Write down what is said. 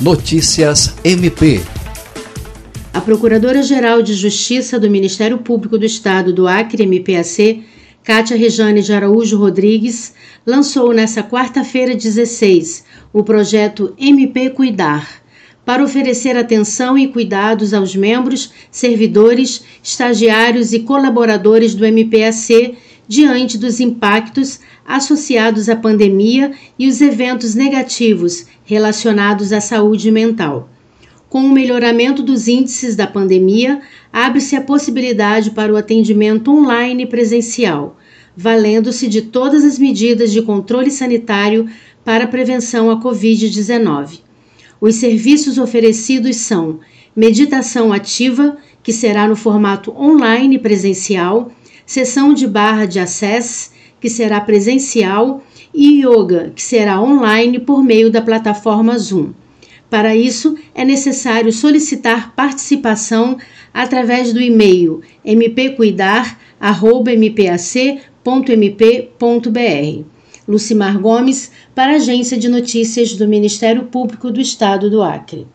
Notícias MP. A Procuradora-Geral de Justiça do Ministério Público do Estado do Acre, MPAC, Cátia Rejane de Araújo Rodrigues, lançou nesta quarta-feira 16 o projeto MP Cuidar, para oferecer atenção e cuidados aos membros, servidores, estagiários e colaboradores do MPAC diante dos impactos associados à pandemia e os eventos negativos relacionados à saúde mental. Com o melhoramento dos índices da pandemia, abre-se a possibilidade para o atendimento online presencial, valendo-se de todas as medidas de controle sanitário para prevenção à Covid-19. Os serviços oferecidos são meditação ativa, que será no formato online presencial, sessão de barra de acesso, que será presencial, e yoga, que será online por meio da plataforma Zoom. Para isso, é necessário solicitar participação através do e-mail mpcuidar.mpac.mp.br. Lucimar Gomes, para a Agência de Notícias do Ministério Público do Estado do Acre.